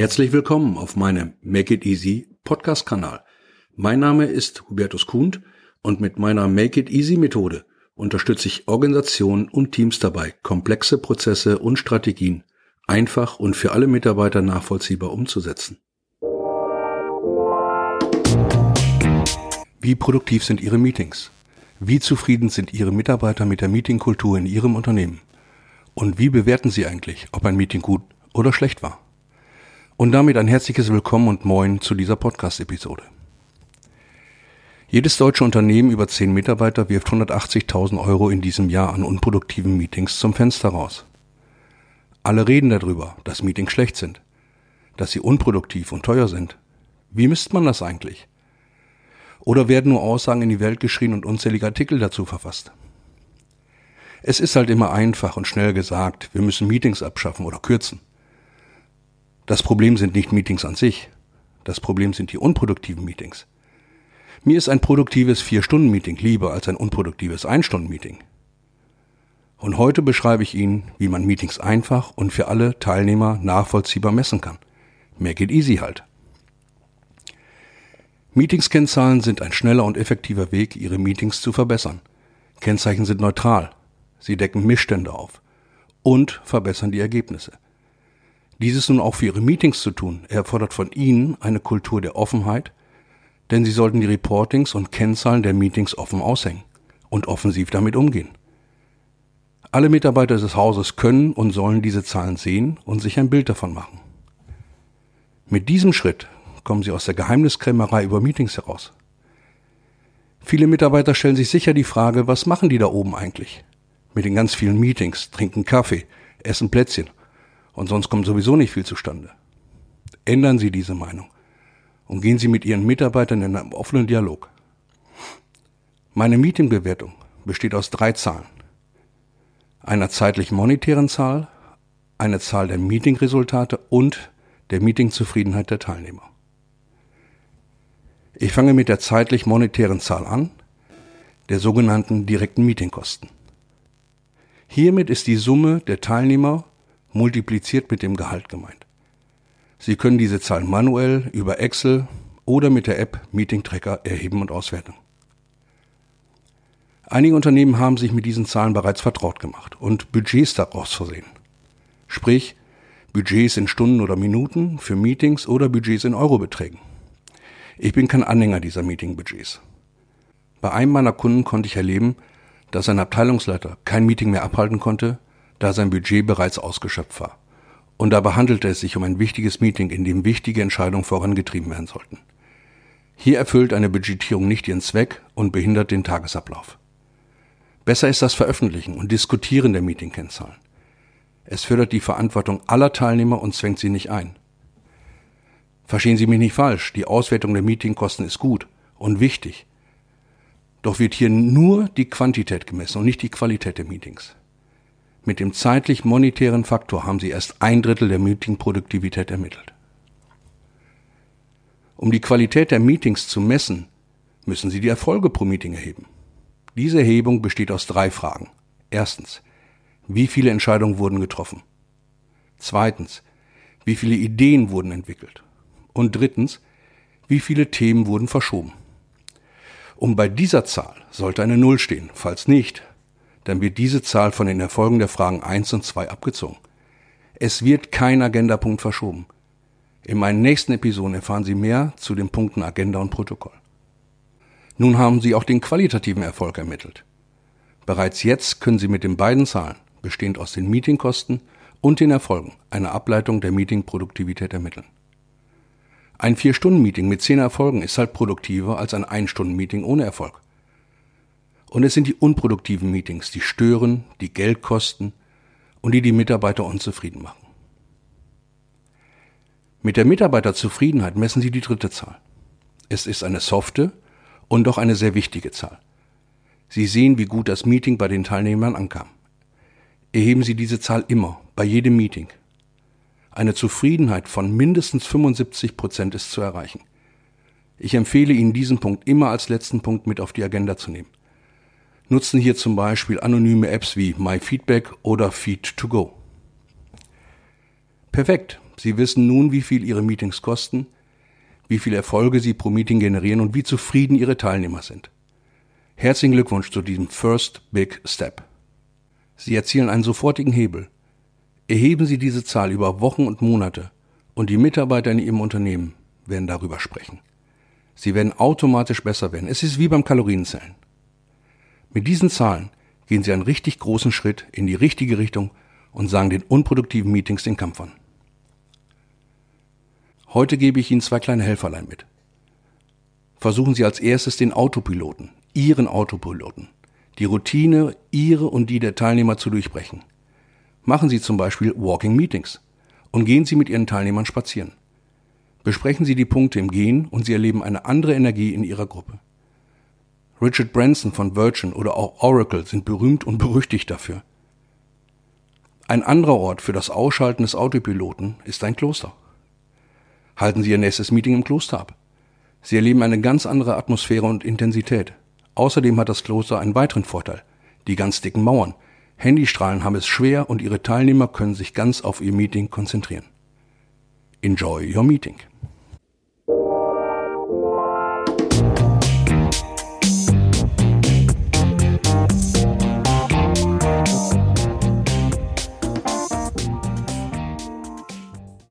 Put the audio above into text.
Herzlich willkommen auf meinem Make It Easy Podcast-Kanal. Mein Name ist Hubertus Kuhn und mit meiner Make It Easy Methode unterstütze ich Organisationen und Teams dabei, komplexe Prozesse und Strategien einfach und für alle Mitarbeiter nachvollziehbar umzusetzen. Wie produktiv sind Ihre Meetings? Wie zufrieden sind Ihre Mitarbeiter mit der Meetingkultur in Ihrem Unternehmen? Und wie bewerten Sie eigentlich, ob ein Meeting gut oder schlecht war? Und damit ein herzliches Willkommen und Moin zu dieser Podcast-Episode. Jedes deutsche Unternehmen über 10 Mitarbeiter wirft 180.000 Euro in diesem Jahr an unproduktiven Meetings zum Fenster raus. Alle reden darüber, dass Meetings schlecht sind, dass sie unproduktiv und teuer sind. Wie misst man das eigentlich? Oder werden nur Aussagen in die Welt geschrien und unzählige Artikel dazu verfasst? Es ist halt immer einfach und schnell gesagt, wir müssen Meetings abschaffen oder kürzen. Das Problem sind nicht Meetings an sich. Das Problem sind die unproduktiven Meetings. Mir ist ein produktives Vier-Stunden-Meeting lieber als ein unproduktives Ein-Stunden-Meeting. Und heute beschreibe ich Ihnen, wie man Meetings einfach und für alle Teilnehmer nachvollziehbar messen kann. Make it easy halt. Meetings-Kennzahlen sind ein schneller und effektiver Weg, Ihre Meetings zu verbessern. Kennzeichen sind neutral. Sie decken Missstände auf und verbessern die Ergebnisse. Dieses nun auch für Ihre Meetings zu tun, erfordert von Ihnen eine Kultur der Offenheit, denn Sie sollten die Reportings und Kennzahlen der Meetings offen aushängen und offensiv damit umgehen. Alle Mitarbeiter des Hauses können und sollen diese Zahlen sehen und sich ein Bild davon machen. Mit diesem Schritt kommen Sie aus der Geheimniskrämerei über Meetings heraus. Viele Mitarbeiter stellen sich sicher die Frage, was machen die da oben eigentlich? Mit den ganz vielen Meetings, trinken Kaffee, essen Plätzchen und sonst kommt sowieso nicht viel zustande. Ändern Sie diese Meinung und gehen Sie mit Ihren Mitarbeitern in einen offenen Dialog. Meine Meetingbewertung besteht aus drei Zahlen. Einer zeitlich monetären Zahl, einer Zahl der Meetingresultate und der Meetingzufriedenheit der Teilnehmer. Ich fange mit der zeitlich monetären Zahl an, der sogenannten direkten Meetingkosten. Hiermit ist die Summe der Teilnehmer multipliziert mit dem Gehalt gemeint. Sie können diese Zahl manuell über Excel oder mit der App Meeting Tracker erheben und auswerten. Einige Unternehmen haben sich mit diesen Zahlen bereits vertraut gemacht und Budgets daraus versehen. Sprich, Budgets in Stunden oder Minuten für Meetings oder Budgets in Eurobeträgen. Ich bin kein Anhänger dieser Meeting-Budgets. Bei einem meiner Kunden konnte ich erleben, dass ein Abteilungsleiter kein Meeting mehr abhalten konnte, da sein Budget bereits ausgeschöpft war. Und dabei handelte es sich um ein wichtiges Meeting, in dem wichtige Entscheidungen vorangetrieben werden sollten. Hier erfüllt eine Budgetierung nicht ihren Zweck und behindert den Tagesablauf. Besser ist das Veröffentlichen und Diskutieren der Meeting-Kennzahlen. Es fördert die Verantwortung aller Teilnehmer und zwängt sie nicht ein. Verstehen Sie mich nicht falsch, die Auswertung der Meetingkosten ist gut und wichtig. Doch wird hier nur die Quantität gemessen und nicht die Qualität der Meetings. Mit dem zeitlich monetären Faktor haben Sie erst ein Drittel der Meetingproduktivität ermittelt. Um die Qualität der Meetings zu messen, müssen Sie die Erfolge pro Meeting erheben. Diese Erhebung besteht aus drei Fragen. Erstens, wie viele Entscheidungen wurden getroffen? Zweitens, wie viele Ideen wurden entwickelt? Und drittens, wie viele Themen wurden verschoben? Um bei dieser Zahl sollte eine Null stehen. Falls nicht, dann wird diese Zahl von den Erfolgen der Fragen 1 und 2 abgezogen. Es wird kein Agendapunkt verschoben. In meinen nächsten Episoden erfahren Sie mehr zu den Punkten Agenda und Protokoll. Nun haben Sie auch den qualitativen Erfolg ermittelt. Bereits jetzt können Sie mit den beiden Zahlen, bestehend aus den Meetingkosten und den Erfolgen, eine Ableitung der Meetingproduktivität ermitteln. Ein Vier-Stunden-Meeting mit zehn Erfolgen ist halt produktiver als ein Ein-Stunden-Meeting ohne Erfolg. Und es sind die unproduktiven Meetings, die stören, die Geld kosten und die die Mitarbeiter unzufrieden machen. Mit der Mitarbeiterzufriedenheit messen Sie die dritte Zahl. Es ist eine softe und doch eine sehr wichtige Zahl. Sie sehen, wie gut das Meeting bei den Teilnehmern ankam. Erheben Sie diese Zahl immer, bei jedem Meeting, eine Zufriedenheit von mindestens 75 Prozent ist zu erreichen. Ich empfehle Ihnen diesen Punkt immer als letzten Punkt mit auf die Agenda zu nehmen. Nutzen hier zum Beispiel anonyme Apps wie MyFeedback oder Feed2Go. Perfekt. Sie wissen nun, wie viel Ihre Meetings kosten, wie viele Erfolge Sie pro Meeting generieren und wie zufrieden Ihre Teilnehmer sind. Herzlichen Glückwunsch zu diesem First Big Step. Sie erzielen einen sofortigen Hebel. Erheben Sie diese Zahl über Wochen und Monate und die Mitarbeiter in Ihrem Unternehmen werden darüber sprechen. Sie werden automatisch besser werden. Es ist wie beim Kalorienzellen. Mit diesen Zahlen gehen Sie einen richtig großen Schritt in die richtige Richtung und sagen den unproduktiven Meetings den Kampf an. Heute gebe ich Ihnen zwei kleine Helferlein mit. Versuchen Sie als erstes den Autopiloten, Ihren Autopiloten, die Routine Ihre und die der Teilnehmer zu durchbrechen. Machen Sie zum Beispiel Walking Meetings und gehen Sie mit Ihren Teilnehmern spazieren. Besprechen Sie die Punkte im Gehen und Sie erleben eine andere Energie in Ihrer Gruppe. Richard Branson von Virgin oder auch Oracle sind berühmt und berüchtigt dafür. Ein anderer Ort für das Ausschalten des Autopiloten ist ein Kloster. Halten Sie Ihr nächstes Meeting im Kloster ab. Sie erleben eine ganz andere Atmosphäre und Intensität. Außerdem hat das Kloster einen weiteren Vorteil. Die ganz dicken Mauern. Handystrahlen haben es schwer und ihre Teilnehmer können sich ganz auf ihr Meeting konzentrieren. Enjoy your meeting.